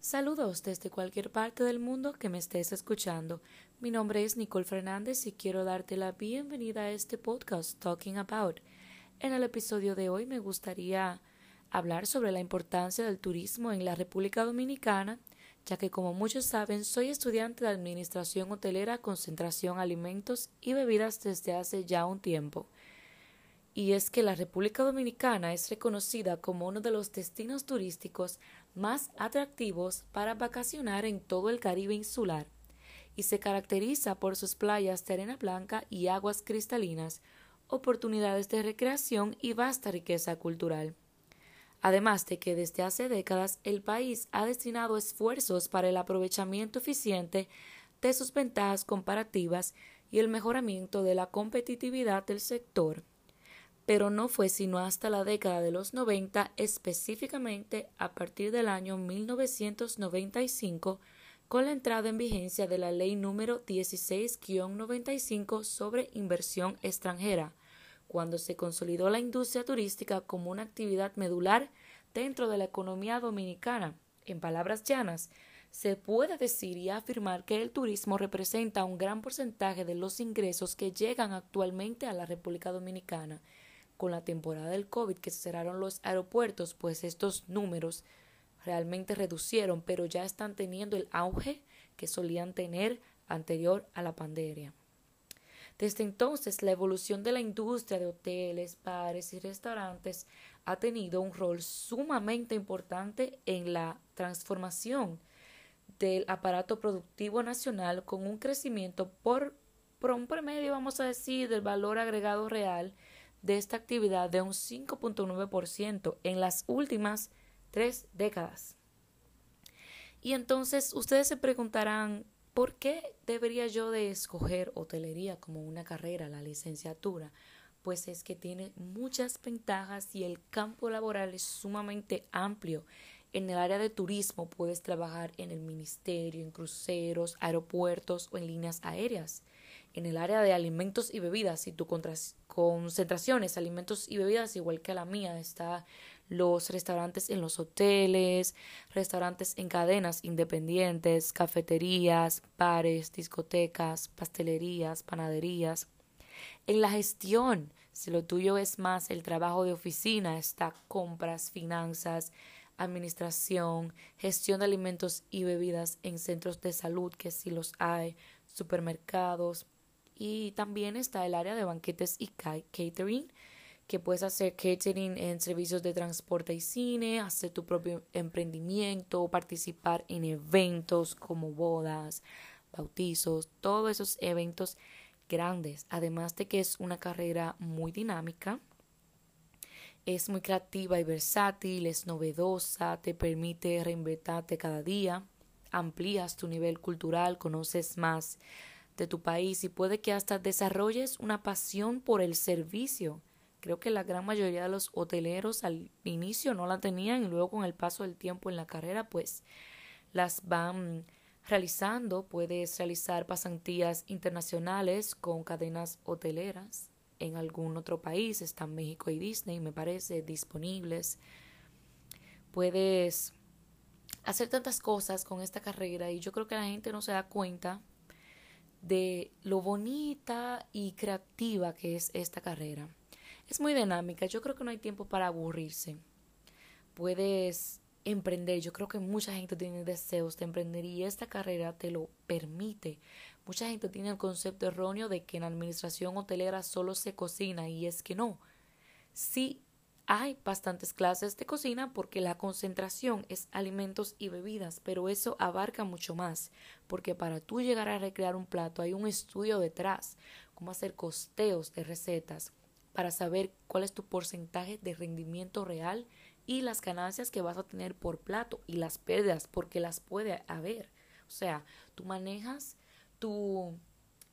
Saludos desde cualquier parte del mundo que me estés escuchando. Mi nombre es Nicole Fernández y quiero darte la bienvenida a este podcast Talking About. En el episodio de hoy me gustaría hablar sobre la importancia del turismo en la República Dominicana, ya que como muchos saben soy estudiante de Administración Hotelera Concentración Alimentos y Bebidas desde hace ya un tiempo y es que la República Dominicana es reconocida como uno de los destinos turísticos más atractivos para vacacionar en todo el Caribe insular y se caracteriza por sus playas de arena blanca y aguas cristalinas, oportunidades de recreación y vasta riqueza cultural. Además de que desde hace décadas el país ha destinado esfuerzos para el aprovechamiento eficiente de sus ventajas comparativas y el mejoramiento de la competitividad del sector pero no fue sino hasta la década de los 90, específicamente a partir del año 1995, con la entrada en vigencia de la Ley número 16-95 sobre inversión extranjera, cuando se consolidó la industria turística como una actividad medular dentro de la economía dominicana. En palabras llanas, se puede decir y afirmar que el turismo representa un gran porcentaje de los ingresos que llegan actualmente a la República Dominicana con la temporada del COVID que cerraron los aeropuertos, pues estos números realmente reducieron, pero ya están teniendo el auge que solían tener anterior a la pandemia. Desde entonces, la evolución de la industria de hoteles, bares y restaurantes ha tenido un rol sumamente importante en la transformación del aparato productivo nacional con un crecimiento por, por un promedio, vamos a decir, del valor agregado real de esta actividad de un 5.9% en las últimas tres décadas. Y entonces ustedes se preguntarán, ¿por qué debería yo de escoger hotelería como una carrera, la licenciatura? Pues es que tiene muchas ventajas y el campo laboral es sumamente amplio. En el área de turismo puedes trabajar en el ministerio, en cruceros, aeropuertos o en líneas aéreas en el área de alimentos y bebidas, si tu concentración es alimentos y bebidas igual que la mía, está los restaurantes en los hoteles, restaurantes en cadenas independientes, cafeterías, bares, discotecas, pastelerías, panaderías. En la gestión, si lo tuyo es más el trabajo de oficina, está compras, finanzas, administración, gestión de alimentos y bebidas en centros de salud, que si los hay, supermercados, y también está el área de banquetes y catering, que puedes hacer catering en servicios de transporte y cine, hacer tu propio emprendimiento, participar en eventos como bodas, bautizos, todos esos eventos grandes. Además de que es una carrera muy dinámica, es muy creativa y versátil, es novedosa, te permite reinventarte cada día, amplías tu nivel cultural, conoces más de tu país y puede que hasta desarrolles una pasión por el servicio. Creo que la gran mayoría de los hoteleros al inicio no la tenían y luego con el paso del tiempo en la carrera pues las van realizando. Puedes realizar pasantías internacionales con cadenas hoteleras en algún otro país. Están México y Disney, me parece, disponibles. Puedes hacer tantas cosas con esta carrera y yo creo que la gente no se da cuenta de lo bonita y creativa que es esta carrera. Es muy dinámica, yo creo que no hay tiempo para aburrirse. Puedes emprender, yo creo que mucha gente tiene deseos de emprender y esta carrera te lo permite. Mucha gente tiene el concepto erróneo de que en administración hotelera solo se cocina y es que no. Sí hay bastantes clases de cocina porque la concentración es alimentos y bebidas, pero eso abarca mucho más, porque para tú llegar a recrear un plato hay un estudio detrás, cómo hacer costeos de recetas, para saber cuál es tu porcentaje de rendimiento real y las ganancias que vas a tener por plato y las pérdidas, porque las puede haber. O sea, tú manejas tu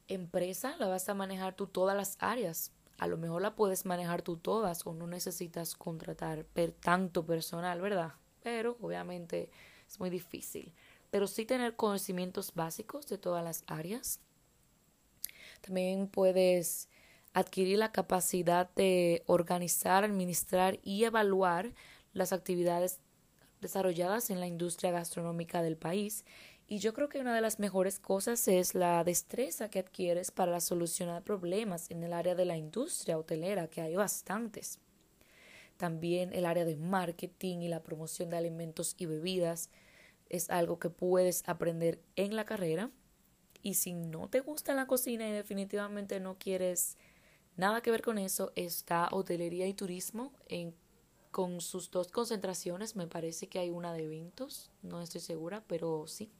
empresa, la vas a manejar tú todas las áreas, a lo mejor la puedes manejar tú todas o no necesitas contratar tanto personal, ¿verdad? Pero obviamente es muy difícil. Pero sí tener conocimientos básicos de todas las áreas. También puedes adquirir la capacidad de organizar, administrar y evaluar las actividades desarrolladas en la industria gastronómica del país y yo creo que una de las mejores cosas es la destreza que adquieres para solucionar problemas en el área de la industria hotelera, que hay bastantes. También el área de marketing y la promoción de alimentos y bebidas es algo que puedes aprender en la carrera. Y si no te gusta la cocina y definitivamente no quieres nada que ver con eso, está hotelería y turismo en con sus dos concentraciones, me parece que hay una de eventos, no estoy segura, pero sí.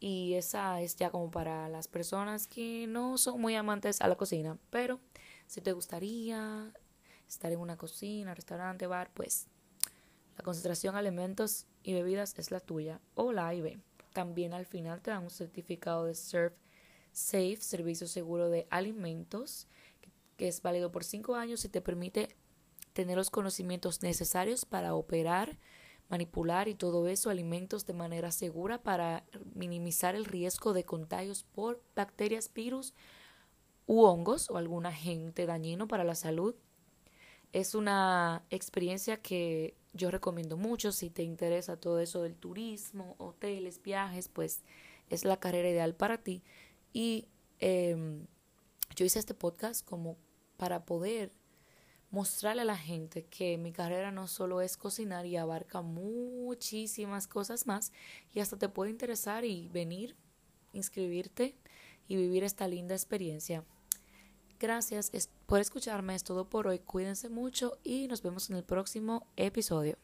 Y esa es ya como para las personas que no son muy amantes a la cocina, pero si te gustaría estar en una cocina, restaurante, bar, pues la concentración alimentos y bebidas es la tuya o la A También al final te dan un certificado de Serve Safe, servicio seguro de alimentos, que es válido por cinco años y te permite tener los conocimientos necesarios para operar, manipular y todo eso, alimentos de manera segura para minimizar el riesgo de contagios por bacterias, virus u hongos o algún agente dañino para la salud. Es una experiencia que yo recomiendo mucho si te interesa todo eso del turismo, hoteles, viajes, pues es la carrera ideal para ti. Y em, yo hice este podcast como para poder mostrarle a la gente que mi carrera no solo es cocinar y abarca muchísimas cosas más y hasta te puede interesar y venir, inscribirte y vivir esta linda experiencia. Gracias por escucharme, es todo por hoy, cuídense mucho y nos vemos en el próximo episodio.